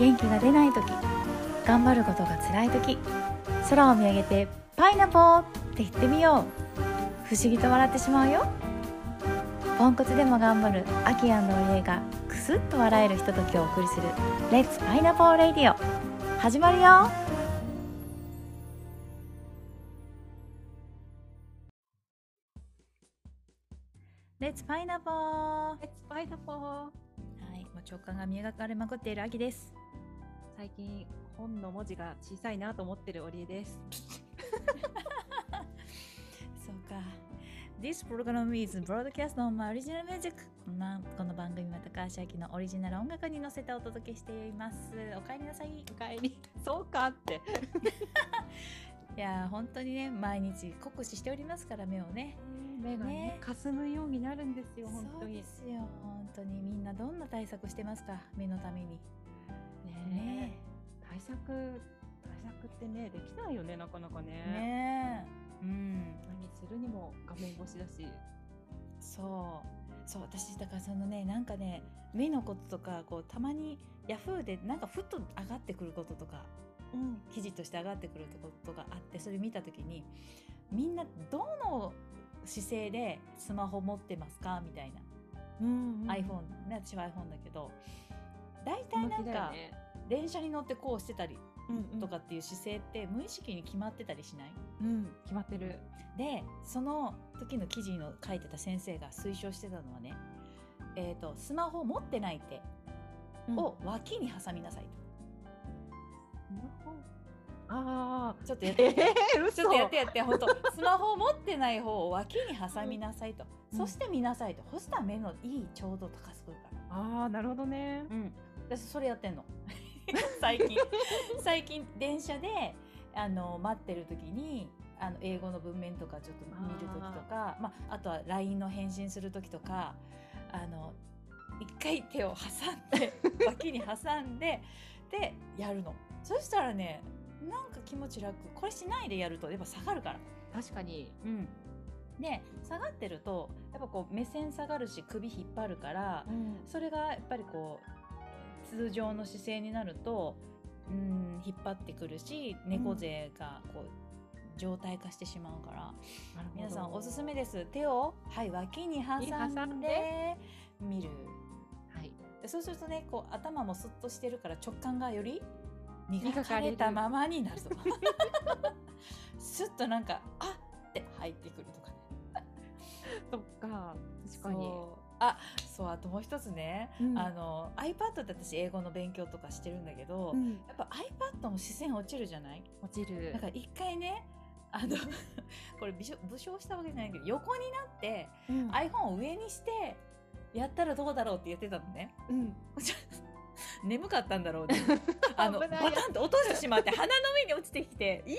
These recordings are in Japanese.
元気が出ない時頑張ることが辛い時空を見上げて「パイナポー!」って言ってみよう。不思議と笑ってしまうよ。ポンコツでも頑張るアキアンの家がクスッと笑えるひとときをお送りする「レッツパイナポーレディオ」始まるよ。レッツパイナポー。レッツパイナポー。はい、もう直感が磨かれまくっている秋です。最近本の文字が小さいなと思ってるオリエです。そうか。This program is broadcast on my original music. この番組は高橋明のオリジナル音楽に乗せてお届けしています。おかえりなさい。おかえり。そうかって。いやー、本当にね、毎日酷使しておりますから、目をね。目がねね霞むようになるんですよ本当そうに。ですよ。本当にみんなどんな対策してますか目のために。ね対策対策ってねできないよねなかなかね。ねえ。うん。何するにも画面越しだし。そうそう私だからそのねなんかね目のこととかこうたまにヤフーでなんかふっと上がってくることとかうん。記事として上がってくることがあってそれ見た時にみんなどの姿勢でスマホ持ってますか？みたいな、うん、iPhone ね私は iPhone だけど大体なんかね。電車に乗ってこうしてたりうんとかっていう姿勢って無意識に決まってたりしない？うん。決まってる。でその時の記事の書いてた先生が推奨してたのはね、えー、とスマホ持ってない手を脇に挟みなさいスマホ？ああ。と、ちょっとやってえー、嘘。ちょっとやってやって本当。スマホを持ってない方を脇に挟みなさいと、うん。そして見なさいと。そしたら目のいいちょうど高すくるから。ああなるほどね。うん。私それやってんの 最近。最近電車であの待ってる時にあの英語の文面とかちょっと見る時とかまあ、あとは LINE の返信する時とかあの一回手を挟んで 脇に挟んででやるの。そしたらねなんか気持ち楽。これしないでやるとやっぱ下がるから。確かに。うん。で下がってるとやっぱこう目線下がるし首引っ張るからうん。それがやっぱりこう通常の姿勢になるとうん引っ張ってくるし猫背がこう状態化してしまうから、皆さんおすすめです。手を、はい、脇に挟挟んで。見る。はい。でそうするとねこう頭もスッとしてるから直感がより磨磨かれたままになると。スッとなんかあって入ってくるとかね。そっか。確かに。あそうあともう一つね、うん。あの iPad って私英語の勉強とかしてるんだけど、うん。やっぱ iPad も視線落ちるじゃない？落ちる。だから一回ねあの これ武将したわけじゃないけど横になってうん。iPhone を上にしてやったらどうだろうって言ってたのね。うん。眠かったんだろうね。あの バタンと落としてしまって鼻の上に落ちてきてい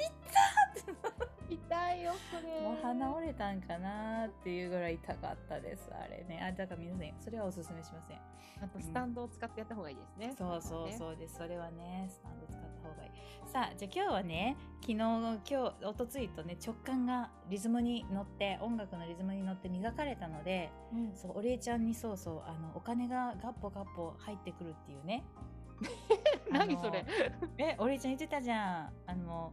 痛いよそれもう鼻折れたんかなっていうぐらい痛かったですあれねあだから皆さんそれはおすすめしませんあとスタンドを使ってやった方がいいですね、そうそううそうです。それはね、スタンド使った方がいい。さあ、じゃあ今日はね、昨日、今日、おとついとね、直感がリズムに乗って、音楽のリズムに乗って磨かれたので、うんそう、お礼ちゃんにそうそう、あの、お金がガッポガッポ入ってくるっていうね。何それえ、お礼ちゃん言ってたじゃん。あの、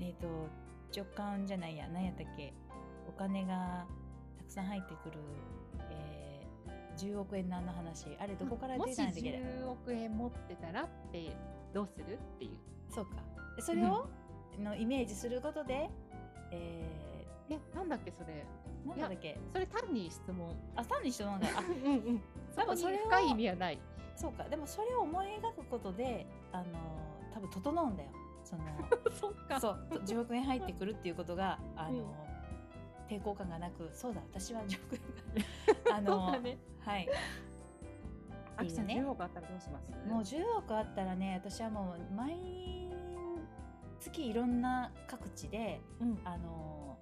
えっ、と、直感じゃないや、何やったっけ？お金がたくさん入ってくる、えー10億円なんの話。あれ、どこから出たんだっけ？10億円持ってたらってどうするっていうそうか。でそれを、のイメージすることで、ええなんだっけそれー、なんだっけ？それ単に質問あ、単に質問が、あ、うんうんそこにそれを深い意味はないそうか。でもそれを思い描くことで、あのー、多分整うんだよ。その、そっか。そう、10億円入ってくるっていうことが、あのー、抵抗感がなく、そうだ、私は10億円が、あの ね。はい。あきちね。10億あったらどうします？もう10億あったらね、私はもう毎月いろんな各地で、うん。あの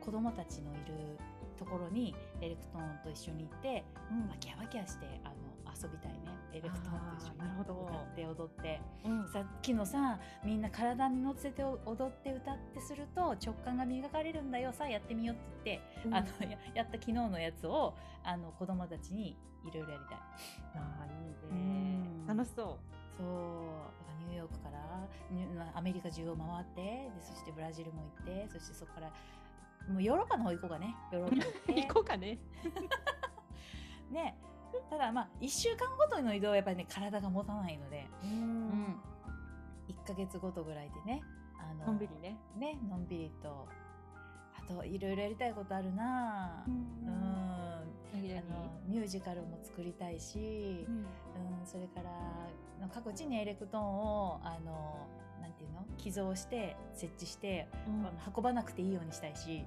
子供たちのいるところにエレクトーンと一緒に行って、うん。まあ、ギャバギャしてあの遊びたいねエレクトーンと一緒にあーなるほど。歌って踊って。うん。さっきのさみんな体に乗せて踊って歌ってすると直感が磨かれるんだよさあやってみようって言って、あのややった昨日のやつをあの子供たちにいろいろやりたい。あーいいうねん。楽しそそう。ニューヨークからニュアメリカ中を回ってでそしてブラジルも行ってそしてそこからもうヨーロッパの方行こうかね。ヨーロッパ行 行こうかね。ね ただまあ1週間ごとの移動はやっぱりね体が持たないので、ううん。ん、1ヶ月ごとぐらいでねあののんびりね。ねのんびりと。あといろいろやりたいことあるなううん。ミュージカルも作りたいし、うん。うん、それから各地にエレクトーンをあのなんていうの？寄贈して設置して、うん。運ばなくていいようにしたいし、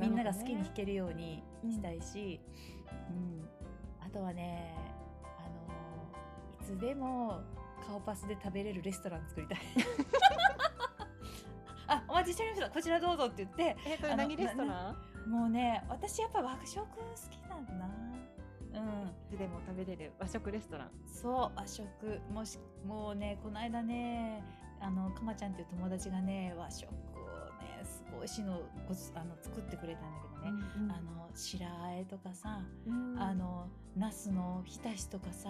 みんなが好きに弾るけるようにしたいし、うんあとはねあのいつでも顔パスで食べれるレストラン作りたい。あお待ちしておりました。こちらどうぞって言ってえ、それ何レストラン？もうね私やっぱ和食好きなんだな。うん。いつでも食べれる和食レストラン。そう和食。もしもうねこの間ねあのかまちゃんっていう友達がね和食美味しいのごつあの作ってくれたんだけどね、うんあの白あえとかさ、うんあの茄子の浸しとかさ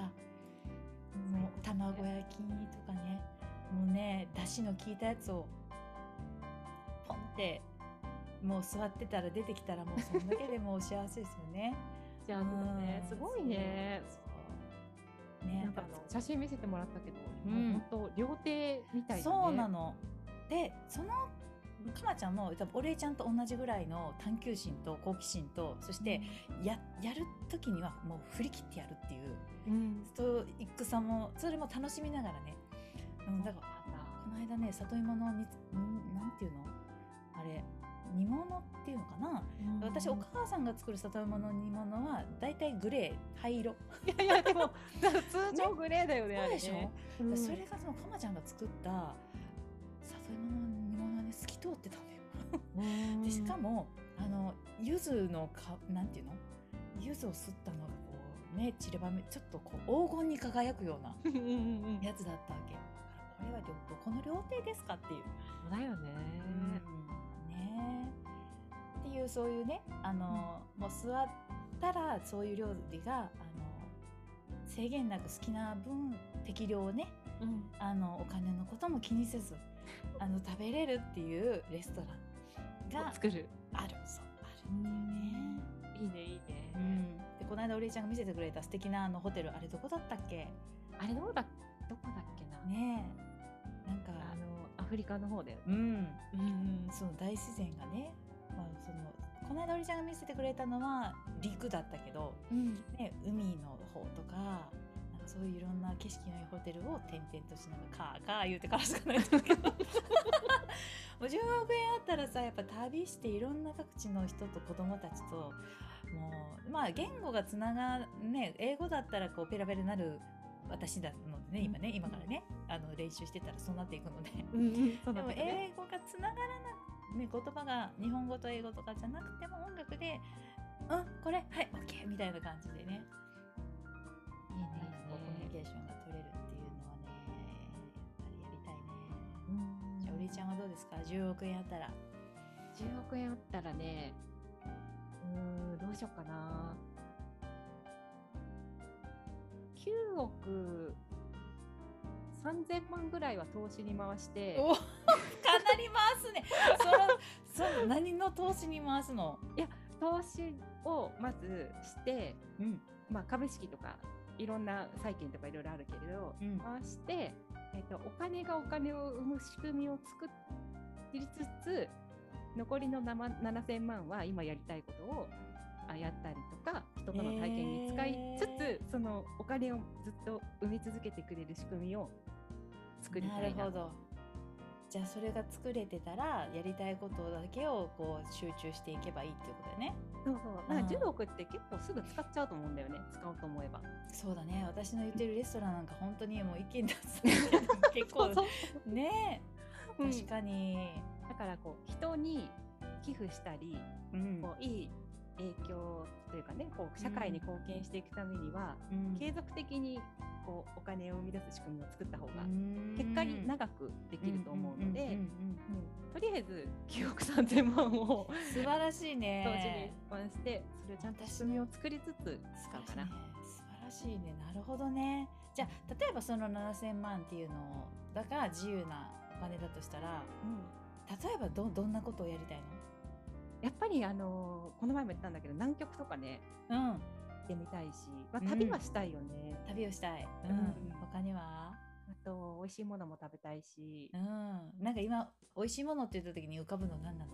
もう卵焼きとかねもうねだしの効いたやつをポンってもう座ってたら出てきたらもうそんだけでもう幸せですよね。じゃあねうんすごいね。ねなんか写真見せてもらったけど、うん本当料亭みたいだね。そうなの。でそのかまちゃんも多分お礼ちゃんと同じぐらいの探求心と好奇心とそしてややる時にはもう振り切ってやるっていううん、ストイックさもそれも楽しみながらね、うん、だからこの間ね里芋の煮つんなんていうの？あれ煮物っていうのかな、うん。私お母さんが作る里芋の煮物はだいたいグレー灰色、いやいやでも通常グレーだよねあれそうでしょ、ね。うん。それがそのかまちゃんが作った里芋の通ってたんだよ。うんでしかもあの柚子のかなんていうの？柚子を吸ったのがこうね散りばめちょっとこう黄金に輝くようなうんうんうんやつだったわけ。これはどどこの料亭ですかっていう。そうだよね。ねっていうそういうねあの、もう座ったらそういう料理があの制限なく好きな分適量ねうんあのお金のことも気にせずあの食べれるっていうレストランが作る。あるそうあるんだよね。いいねいいね。うん、でこの間お礼ちゃんが見せてくれた素敵なあのホテルあれどこだったっけ？あれどこだどこだっけな？ねえなんかあのアフリカの方だよ。うんうんその大自然がね、まあ、そのこの間お礼ちゃんが見せてくれたのは陸だったけど、うん。ね、海の方とかなんかそういういろんな景色のいいホテルを転々としながらカーカー言うてからしかないんだけど もう10億円あったらさやっぱ旅していろんな各地の人と子供たちともうまあ言語がつながね英語だったらこうペラペラになる私だのでね今ね今からねあの練習してたらそうなっていくので。でも。英語がつながらなく、ね、言葉が日本語と英語とかじゃなくても音楽で「うんこれはい OK」みたいな感じでねいいねなんかこうコミュニいいね。ケーションが取れるっていうのはねやっぱりやりたいね。うんじゃあおりちゃんはどうですか？10億円あったら。10億円あったらね、うーん、どうしようかな。9億3000万ぐらいは投資に回して、おかなり回すね。そのその何の投資に回すの？投資をまずして、うんまあ、株式とかいろんな債券とかいろいろあるけれど、うん。回して、えっとお金がお金を生む仕組みを作りつつ残りの生7000万は今やりたいことをあやったりとか人との体験に使いつつ、へそのお金をずっと生み続けてくれる仕組みを作りなたいなるほど。じゃあそれが作れてたらやりたいことだけをこう集中していけばいいっていうことだよね。そうそう。だからうん10億って結構すぐ使っちゃうと思うんだよね。使おうと思えば。そうだね。私の言ってるレストランなんか本当にもう意見出す 結構ね。えうん。確かに、だからこう人に寄付したりうん。こういい影響というかねこう社会に貢献していくためには、うん。継続的にこうお金を生み出す仕組みを作った方がうん。結果に長くできると思うので、とりあえず9億3000万を素晴らしい同時にね回してそれをちゃんと仕組みを作りつつ使うかな。素晴らしいね。なるほどね。じゃあ例えばその7,000万っていうのだから自由なお金だとしたらうん。例えばどどんなことをやりたいやっぱりあのこの前も言ったんだけど南極とかねのうん。行ってみたいし、まあ、うん旅はしたいよね、旅をしたい、うん。うん。他には？あと美味しいものも食べたいし、うん。なんか今美味しいものって言った時に浮かぶの何なの？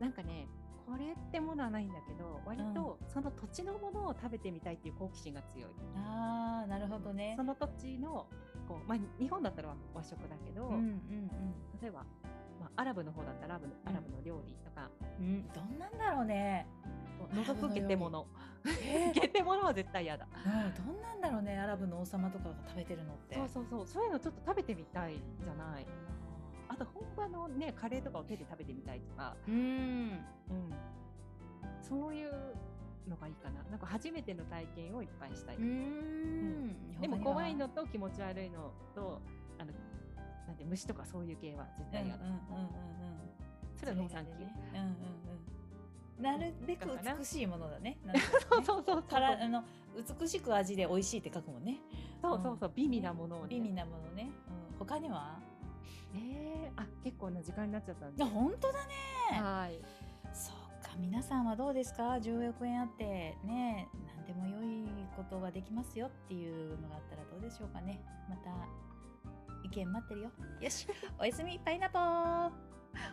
なんかねこれってものはないんだけど割とその土地のものを食べてみたいっていう好奇心が強い、あーなるほどね。その土地のこう、まあ、日本だったら和食だけど、うんうん。例えば、まあ、アラブの方だったらアラブのアラブの料理とか、うん。うんどんなんだろうね。覗くゲテモノえー。ゲテモノは絶対嫌だ。うん、どんなんだろうね。アラブの王様とかが食べてるのって。そうそうそう。そういうのちょっと食べてみたいじゃない。あと本場のねカレーとかを手で食べてみたいとか、うん。うん、そういうのがいいかな。なんか初めての体験をいっぱいしたい、うん。でも怖いのと気持ち悪いのとあのなんて虫とかそういう系は絶対嫌だ、うんうんうんうんうんそれはノーサンキュー、ね。うんうんうんなるべく美しいものだね。そうそうそうからあの美しく味で美味しいって書くもんね。そうそうそう。美味なものをね。美味なものね、うん、他には？えー、あ結構な時間になっちゃったんで。本当だね。はい。そうか皆さんはどうですか？10億円あってね何でも良いことができますよっていうのがあったらどうでしょうかね。また意見待ってるよ。よし。おやすみパイナポー。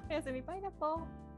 おやすみパイナッポー